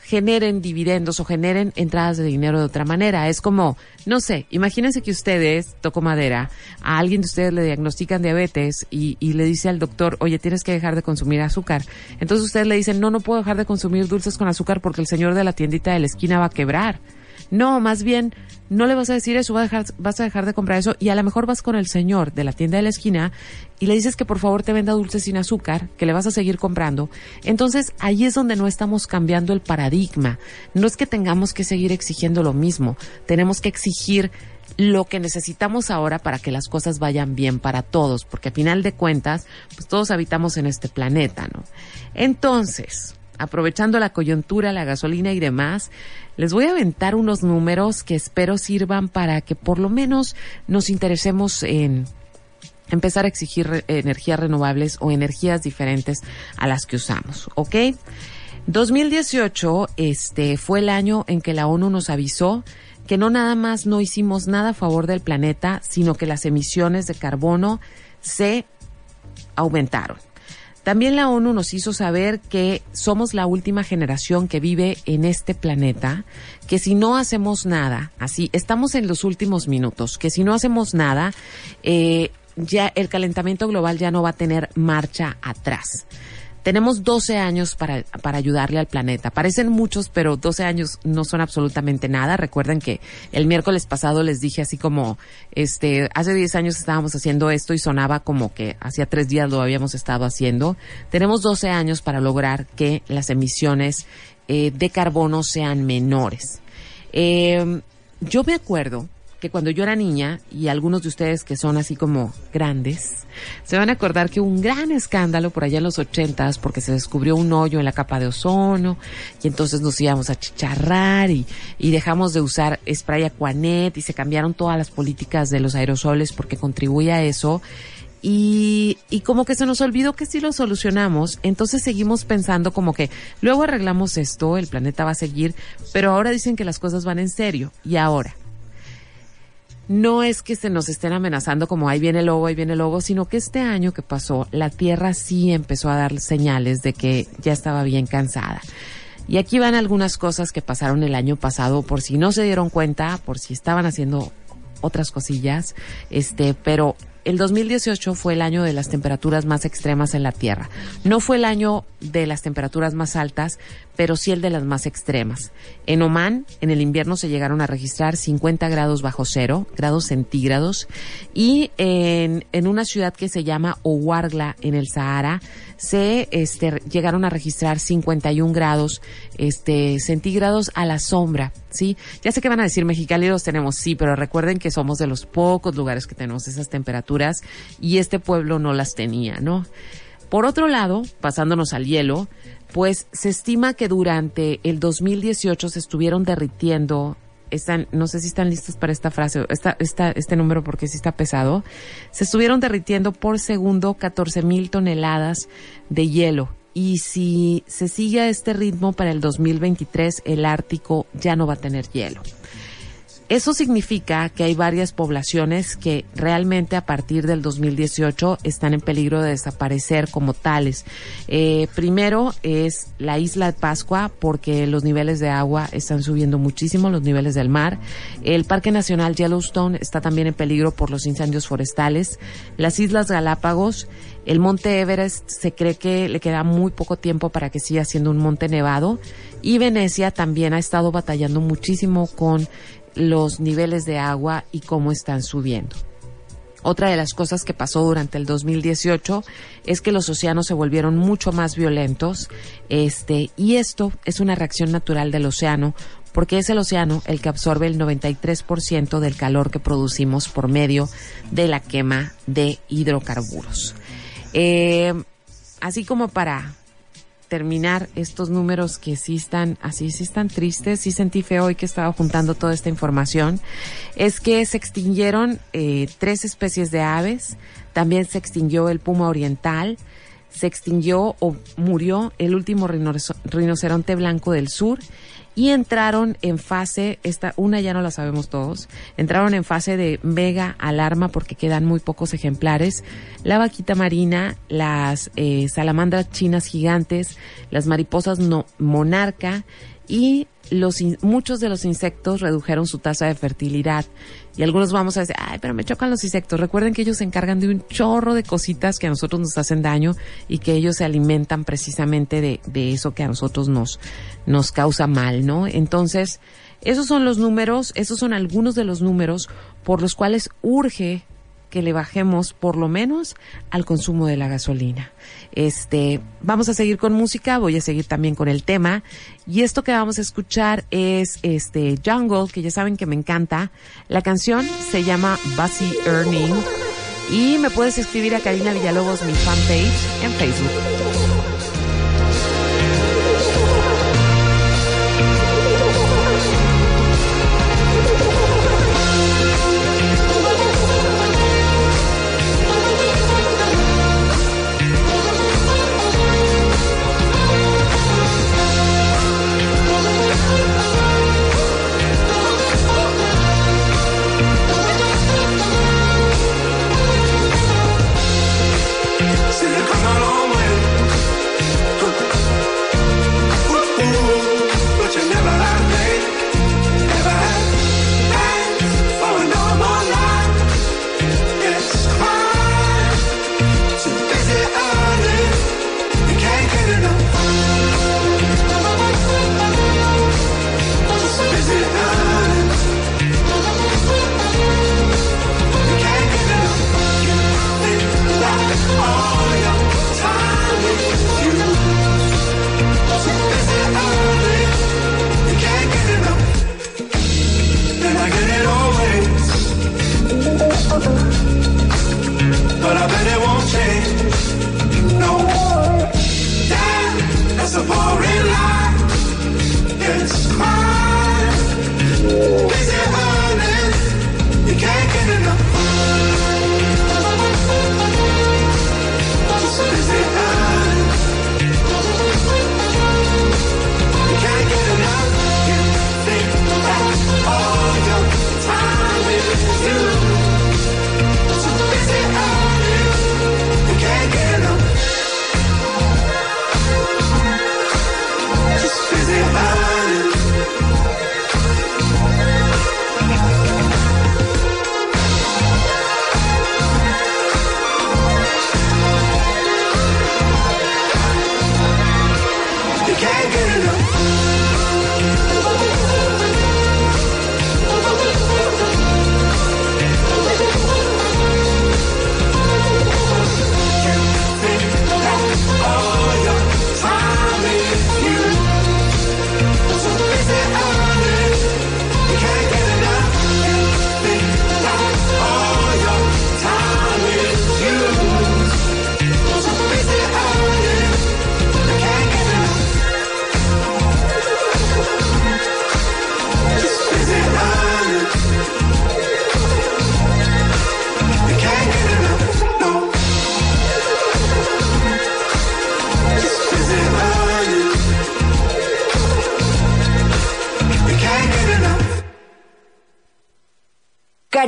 generen dividendos o generen entradas de dinero de otra manera. Es como, no sé, imagínense que ustedes, toco madera, a alguien de ustedes le diagnostican diabetes y, y le dice al doctor, oye, tienes que dejar de consumir azúcar. Entonces ustedes le dicen, no, no puedo dejar de consumir dulces con azúcar porque el señor de la tiendita de la esquina va a quebrar. No, más bien, no le vas a decir eso, vas a, dejar, de comprar eso y a lo mejor vas con el señor de la tienda de la esquina y le dices que por favor te venda dulces sin azúcar, que le vas a seguir comprando. Entonces ahí es donde no estamos cambiando el paradigma. No es que tengamos que seguir exigiendo lo mismo, tenemos que exigir lo que necesitamos ahora para que las cosas vayan bien para todos, porque a final de cuentas, pues todos habitamos en este planeta, ¿no? Entonces, aprovechando la coyuntura, la gasolina y demás, les voy a aventar unos números que espero sirvan para que por lo menos nos interesemos en empezar a exigir energías renovables o energías diferentes a las que usamos, ¿ok? 2018 este, fue el año en que la ONU nos avisó que no nada más no hicimos nada a favor del planeta, sino que las emisiones de carbono se aumentaron. También la ONU nos hizo saber que somos la última generación que vive en este planeta, que si no hacemos nada, así, estamos en los últimos minutos, que si no hacemos nada, eh, ya el calentamiento global ya no va a tener marcha atrás. Tenemos 12 años para, para ayudarle al planeta. Parecen muchos, pero 12 años no son absolutamente nada. Recuerden que el miércoles pasado les dije así como, este, hace 10 años estábamos haciendo esto y sonaba como que hacía tres días lo habíamos estado haciendo. Tenemos 12 años para lograr que las emisiones eh, de carbono sean menores. Eh, yo me acuerdo que cuando yo era niña, y algunos de ustedes que son así como grandes, se van a acordar que un gran escándalo por allá en los ochentas porque se descubrió un hoyo en la capa de ozono y entonces nos íbamos a chicharrar y, y dejamos de usar spray Aquanet y se cambiaron todas las políticas de los aerosoles porque contribuye a eso. Y, y como que se nos olvidó que si lo solucionamos, entonces seguimos pensando como que luego arreglamos esto, el planeta va a seguir, pero ahora dicen que las cosas van en serio. Y ahora, no es que se nos estén amenazando como ahí viene el lobo, ahí viene el lobo, sino que este año que pasó, la Tierra sí empezó a dar señales de que ya estaba bien cansada. Y aquí van algunas cosas que pasaron el año pasado, por si no se dieron cuenta, por si estaban haciendo otras cosillas, este, pero el 2018 fue el año de las temperaturas más extremas en la Tierra. No fue el año de las temperaturas más altas, pero sí el de las más extremas. En Oman, en el invierno se llegaron a registrar 50 grados bajo cero, grados centígrados, y en, en una ciudad que se llama Ouargla, en el Sahara, se este, llegaron a registrar 51 grados este, centígrados a la sombra, ¿sí? Ya sé que van a decir Mexicali los tenemos, sí, pero recuerden que somos de los pocos lugares que tenemos esas temperaturas y este pueblo no las tenía, ¿no? Por otro lado, pasándonos al hielo, pues se estima que durante el 2018 se estuvieron derritiendo están, no sé si están listos para esta frase, esta, esta, este número porque sí está pesado, se estuvieron derritiendo por segundo 14 mil toneladas de hielo. Y si se sigue a este ritmo para el 2023, el Ártico ya no va a tener hielo. Eso significa que hay varias poblaciones que realmente a partir del 2018 están en peligro de desaparecer como tales. Eh, primero es la isla de Pascua porque los niveles de agua están subiendo muchísimo, los niveles del mar. El Parque Nacional Yellowstone está también en peligro por los incendios forestales. Las Islas Galápagos, el Monte Everest se cree que le queda muy poco tiempo para que siga siendo un monte nevado. Y Venecia también ha estado batallando muchísimo con los niveles de agua y cómo están subiendo. Otra de las cosas que pasó durante el 2018 es que los océanos se volvieron mucho más violentos, este, y esto es una reacción natural del océano, porque es el océano el que absorbe el 93% del calor que producimos por medio de la quema de hidrocarburos. Eh, así como para terminar estos números que sí están así, sí están tristes, sí sentí feo hoy que estaba juntando toda esta información, es que se extinguieron eh, tres especies de aves, también se extinguió el puma oriental, se extinguió o murió el último rinoceronte rinoceronte blanco del sur y entraron en fase, esta, una ya no la sabemos todos, entraron en fase de mega alarma porque quedan muy pocos ejemplares. La vaquita marina, las eh, salamandras chinas gigantes, las mariposas no, monarca y los muchos de los insectos redujeron su tasa de fertilidad. Y algunos vamos a decir, ay, pero me chocan los insectos. Recuerden que ellos se encargan de un chorro de cositas que a nosotros nos hacen daño y que ellos se alimentan precisamente de, de eso que a nosotros nos, nos causa mal, ¿no? Entonces, esos son los números, esos son algunos de los números por los cuales urge que le bajemos por lo menos al consumo de la gasolina. Este, vamos a seguir con música, voy a seguir también con el tema y esto que vamos a escuchar es este Jungle, que ya saben que me encanta. La canción se llama Buzzy Earning y me puedes escribir a Karina Villalobos mi fanpage en Facebook.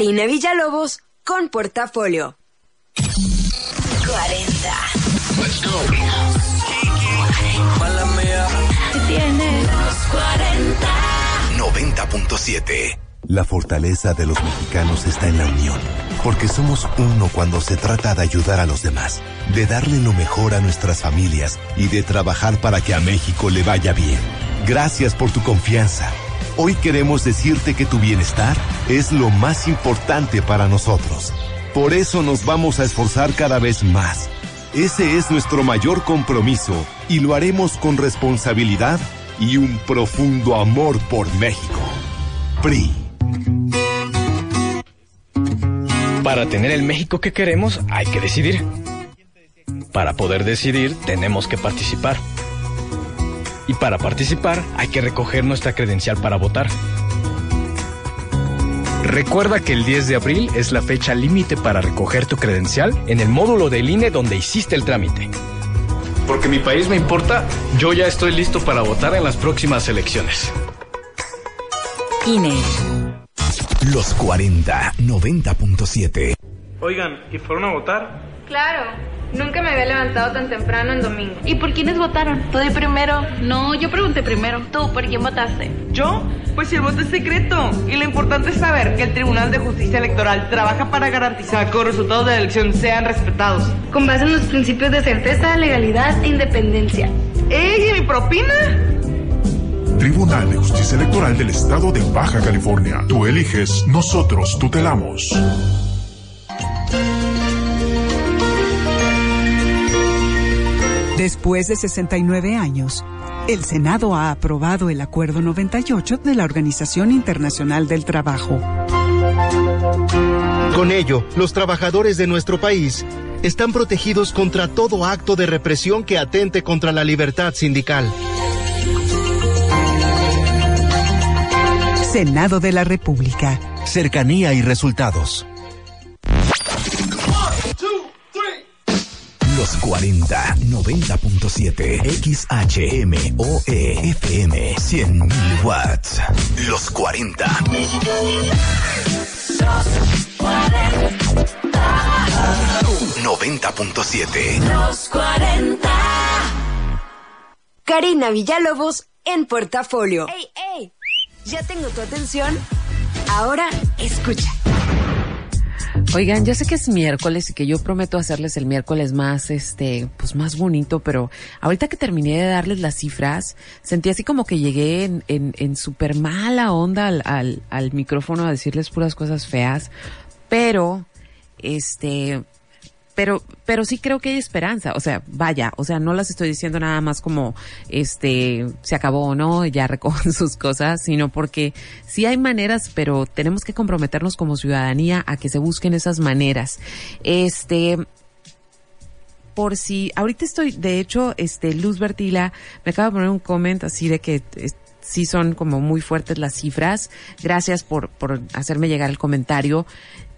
Karina Villalobos con Portafolio. 40. Let's go. Mala mía. Tiene los 40. 90.7. La fortaleza de los mexicanos está en la unión, porque somos uno cuando se trata de ayudar a los demás, de darle lo mejor a nuestras familias y de trabajar para que a México le vaya bien. Gracias por tu confianza. Hoy queremos decirte que tu bienestar es lo más importante para nosotros. Por eso nos vamos a esforzar cada vez más. Ese es nuestro mayor compromiso y lo haremos con responsabilidad y un profundo amor por México. PRI. Para tener el México que queremos hay que decidir. Para poder decidir tenemos que participar. Y para participar hay que recoger nuestra credencial para votar. Recuerda que el 10 de abril es la fecha límite para recoger tu credencial en el módulo del INE donde hiciste el trámite. Porque mi país me importa, yo ya estoy listo para votar en las próximas elecciones. INE. Los 40 90.7. Oigan, ¿y fueron a votar? Claro, nunca me había levantado tan temprano en domingo. ¿Y por quiénes votaron? Tú de primero. No, yo pregunté primero. ¿Tú por quién votaste? ¿Yo? Pues si el voto es secreto. Y lo importante es saber que el Tribunal de Justicia Electoral trabaja para garantizar que los resultados de la elección sean respetados. Con base en los principios de certeza, legalidad e independencia. ¡Ey, ¿y mi propina! Tribunal de Justicia Electoral del Estado de Baja California. Tú eliges, nosotros tutelamos. Después de 69 años, el Senado ha aprobado el Acuerdo 98 de la Organización Internacional del Trabajo. Con ello, los trabajadores de nuestro país están protegidos contra todo acto de represión que atente contra la libertad sindical. Senado de la República. Cercanía y resultados. Los 40 90.7 XHMOE FM 100.000 watts. Los 40. Los 90.7 Los 40. Karina Villalobos en portafolio. ¡Ey, ey! ¿Ya tengo tu atención? Ahora escucha. Oigan, yo sé que es miércoles y que yo prometo hacerles el miércoles más, este, pues más bonito, pero ahorita que terminé de darles las cifras, sentí así como que llegué en, en, en súper mala onda al, al, al micrófono a decirles puras cosas feas, pero, este, pero, pero sí creo que hay esperanza. O sea, vaya, o sea, no las estoy diciendo nada más como, este, se acabó o no, ya recojan sus cosas, sino porque sí hay maneras, pero tenemos que comprometernos como ciudadanía a que se busquen esas maneras. Este, por si, ahorita estoy, de hecho, este, Luz Bertila me acaba de poner un comment así de que, sí son como muy fuertes las cifras. Gracias por, por hacerme llegar el comentario.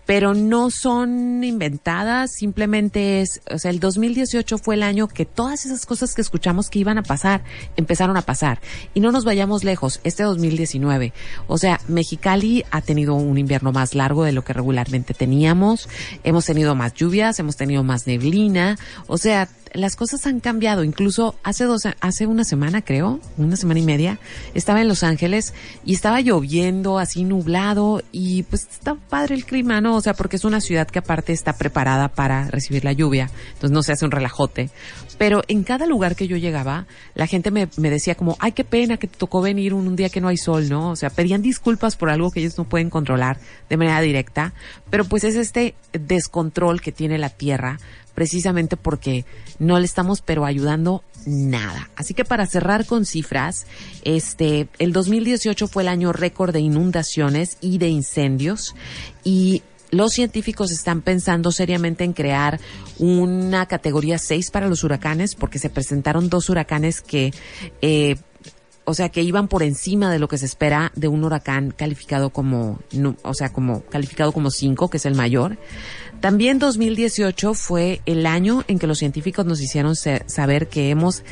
Pero no son inventadas, simplemente es, o sea, el 2018 fue el año que todas esas cosas que escuchamos que iban a pasar, empezaron a pasar. Y no nos vayamos lejos, este 2019. O sea, Mexicali ha tenido un invierno más largo de lo que regularmente teníamos, hemos tenido más lluvias, hemos tenido más neblina, o sea, las cosas han cambiado. Incluso hace dos, hace una semana creo, una semana y media, estaba en Los Ángeles y estaba lloviendo, así nublado y pues está padre el clima, ¿no? O sea, porque es una ciudad que aparte está preparada para recibir la lluvia, entonces no se hace un relajote. Pero en cada lugar que yo llegaba, la gente me, me decía como, ay, qué pena que te tocó venir un, un día que no hay sol, ¿no? O sea, pedían disculpas por algo que ellos no pueden controlar de manera directa, pero pues es este descontrol que tiene la tierra precisamente porque no le estamos pero ayudando nada. Así que para cerrar con cifras, este, el 2018 fue el año récord de inundaciones y de incendios y los científicos están pensando seriamente en crear una categoría 6 para los huracanes porque se presentaron dos huracanes que eh, o sea, que iban por encima de lo que se espera de un huracán calificado como, o sea, como calificado como 5, que es el mayor. También 2018 fue el año en que los científicos nos hicieron saber que hemos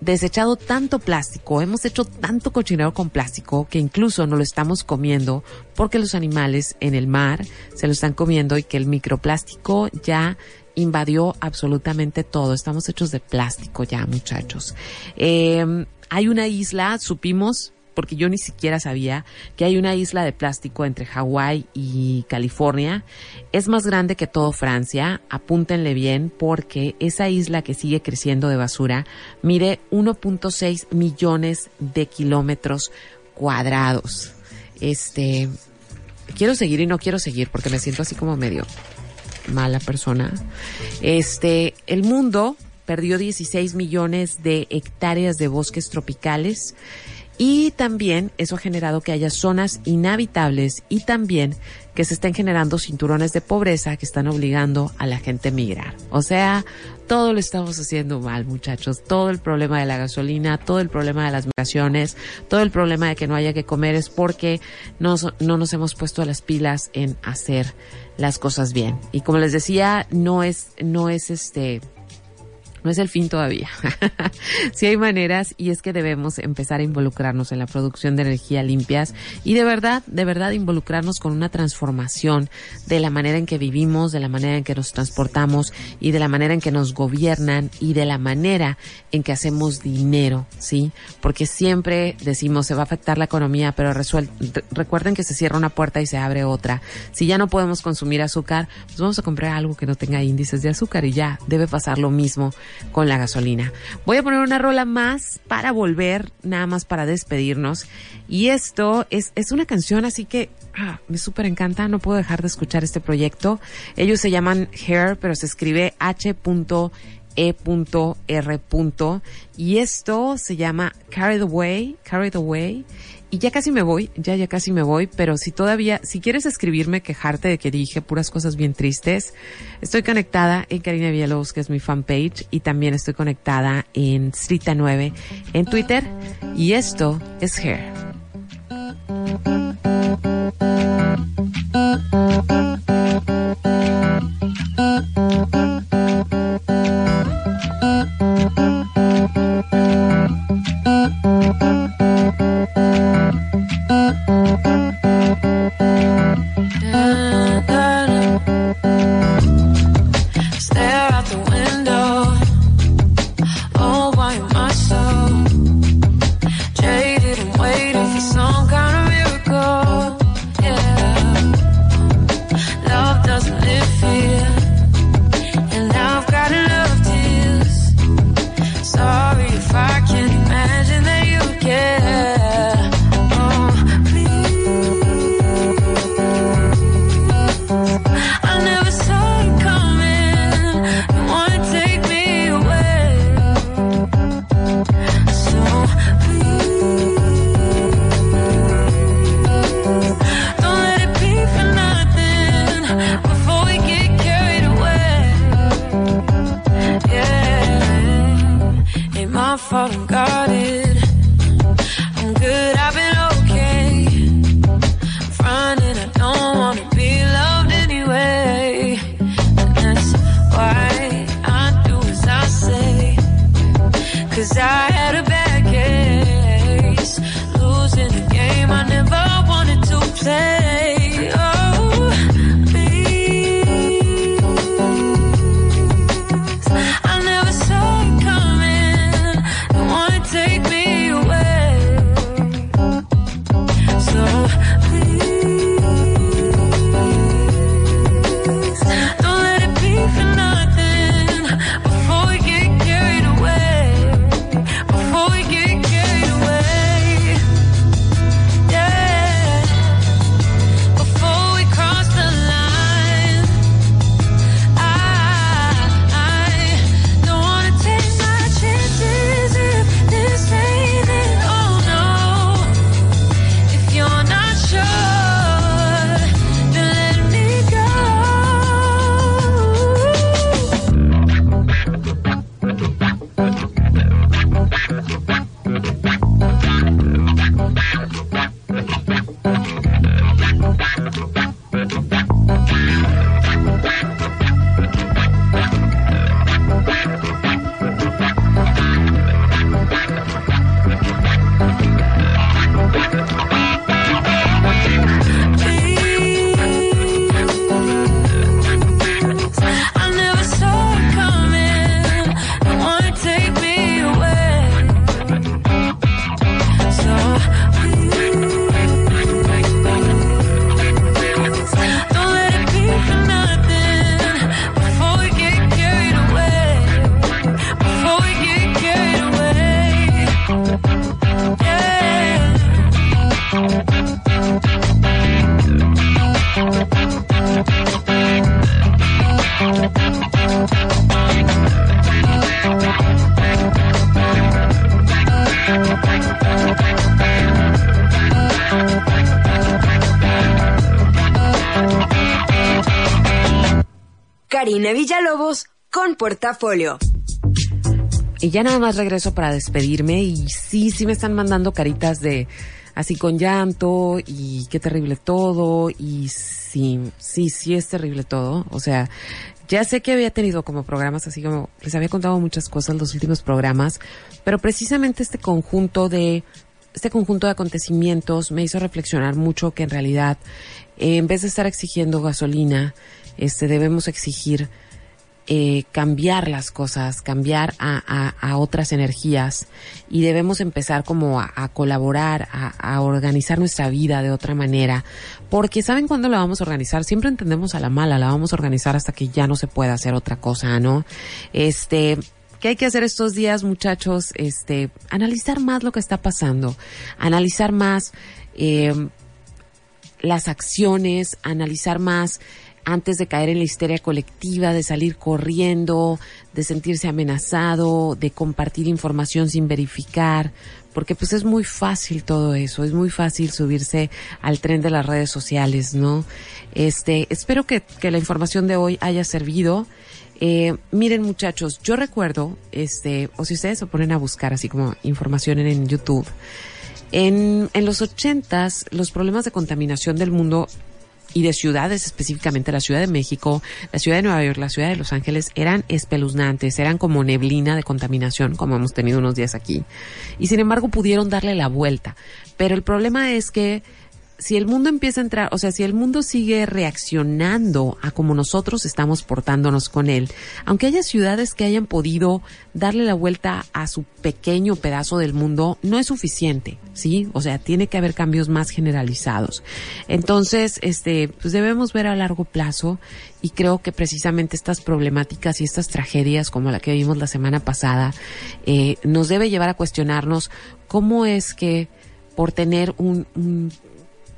desechado tanto plástico, hemos hecho tanto cochinero con plástico que incluso no lo estamos comiendo porque los animales en el mar se lo están comiendo y que el microplástico ya invadió absolutamente todo. Estamos hechos de plástico ya, muchachos. Eh, hay una isla, supimos, porque yo ni siquiera sabía que hay una isla de plástico entre Hawái y California. Es más grande que todo Francia, apúntenle bien, porque esa isla que sigue creciendo de basura mide 1.6 millones de kilómetros cuadrados. Este, quiero seguir y no quiero seguir porque me siento así como medio mala persona. Este, el mundo perdió 16 millones de hectáreas de bosques tropicales Y también eso ha generado que haya zonas inhabitables y también que se estén generando cinturones de pobreza que están obligando a la gente a migrar. O sea, todo lo estamos haciendo mal, muchachos. Todo el problema de la gasolina, todo el problema de las migraciones, todo el problema de que no haya que comer es porque nos- no nos hemos puesto las pilas en hacer las cosas bien. Y como les decía, no es, no es este, no es el fin todavía. sí hay maneras y es que debemos empezar a involucrarnos en la producción de energía limpias y de verdad, de verdad involucrarnos con una transformación de la manera en que vivimos, de la manera en que nos transportamos y de la manera en que nos gobiernan y de la manera en que hacemos dinero, ¿sí? Porque siempre decimos se va a afectar la economía, pero recuerden que se cierra una puerta y se abre otra. Si ya no podemos consumir azúcar, pues vamos a comprar algo que no tenga índices de azúcar y ya debe pasar lo mismo con la gasolina. Voy a poner una rola más para volver, nada más para despedirnos. Y esto es, es una canción así que ah, me súper encanta, no puedo dejar de escuchar este proyecto. Ellos se llaman Hair, pero se escribe H. E.R. y esto se llama Carried Away, Carried Away y ya casi me voy, ya ya casi me voy, pero si todavía, si quieres escribirme, quejarte de que dije puras cosas bien tristes, estoy conectada en Karina Villalobos, que es mi fanpage, y también estoy conectada en Strita 9 en Twitter, y esto es Hair. Portafolio. Y ya nada más regreso para despedirme y sí, sí me están mandando caritas de así con llanto y qué terrible todo y sí, sí, sí es terrible todo. O sea, ya sé que había tenido como programas así como les había contado muchas cosas los últimos programas, pero precisamente este conjunto de este conjunto de acontecimientos me hizo reflexionar mucho que en realidad en vez de estar exigiendo gasolina, este debemos exigir eh, cambiar las cosas, cambiar a, a- a otras energías y debemos empezar como a, a colaborar, a, organizar nuestra vida de otra manera. Porque ¿saben cuándo la vamos a organizar? Siempre entendemos a la mala, la vamos a organizar hasta que ya no se pueda hacer otra cosa, ¿no? Este, ¿Qué hay que hacer estos días, muchachos? Este, analizar más lo que está pasando, analizar más eh, las acciones, analizar más antes de caer en la histeria colectiva, de salir corriendo, de sentirse amenazado, de compartir información sin verificar, porque pues es muy fácil todo eso, es muy fácil subirse al tren de las redes sociales, ¿no? Este, espero que, que la información de hoy haya servido. Eh, miren muchachos, yo recuerdo, este, o si ustedes se ponen a buscar así como información en, en YouTube, en, en los ochentas, los problemas de contaminación del mundo y de ciudades, específicamente la Ciudad de México, la Ciudad de Nueva York, la Ciudad de Los Ángeles, eran espeluznantes, eran como neblina de contaminación, como hemos tenido unos días aquí. Y sin embargo pudieron darle la vuelta. Pero el problema es que si el mundo empieza a entrar, o sea, si el mundo sigue reaccionando a como nosotros estamos portándonos con él, aunque haya ciudades que hayan podido darle la vuelta a su pequeño pedazo del mundo, no es suficiente, ¿sí? O sea, tiene que haber cambios más generalizados. Entonces, este, pues debemos ver a largo plazo y creo que precisamente estas problemáticas y estas tragedias como la que vimos la semana pasada, eh, nos debe llevar a cuestionarnos cómo es que por tener un, un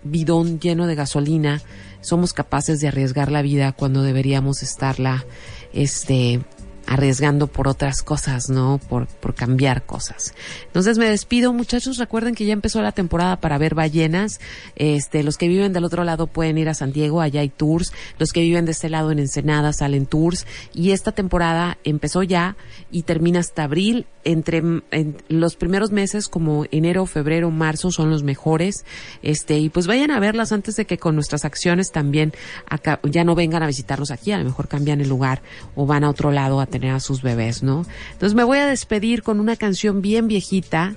bidón lleno de gasolina somos capaces de arriesgar la vida cuando deberíamos estarla este arriesgando por otras cosas, ¿no? Por, por cambiar cosas. Entonces me despido, muchachos. Recuerden que ya empezó la temporada para ver ballenas. Este, los que viven del otro lado pueden ir a San Diego, allá hay tours. Los que viven de este lado en Ensenada salen tours. Y esta temporada empezó ya y termina hasta abril. Entre en los primeros meses, como enero, febrero, marzo, son los mejores. Este, y pues vayan a verlas antes de que con nuestras acciones también acá, ya no vengan a visitarnos aquí. A lo mejor cambian el lugar o van a otro lado a tener a sus bebés, ¿no? Entonces me voy a despedir con una canción bien viejita,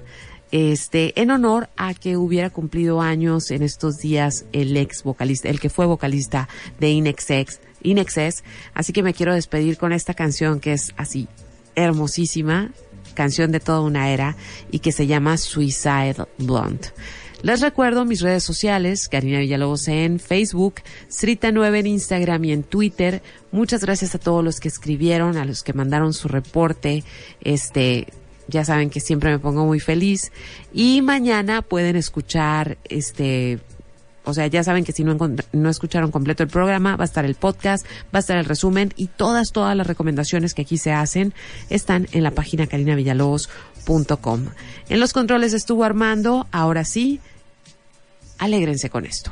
este, en honor a que hubiera cumplido años en estos días el ex vocalista, el que fue vocalista de Inexex, Inexcess. Así que me quiero despedir con esta canción que es así hermosísima, canción de toda una era y que se llama Suicide Blonde. Les recuerdo mis redes sociales, Karina Villalobos en Facebook, Srita9 en Instagram y en Twitter. Muchas gracias a todos los que escribieron, a los que mandaron su reporte. Este, ya saben que siempre me pongo muy feliz. Y mañana pueden escuchar este o sea, ya saben que si no, no escucharon completo el programa, va a estar el podcast, va a estar el resumen y todas, todas las recomendaciones que aquí se hacen están en la página carinavillalobos.com. En los controles estuvo Armando, ahora sí, alégrense con esto.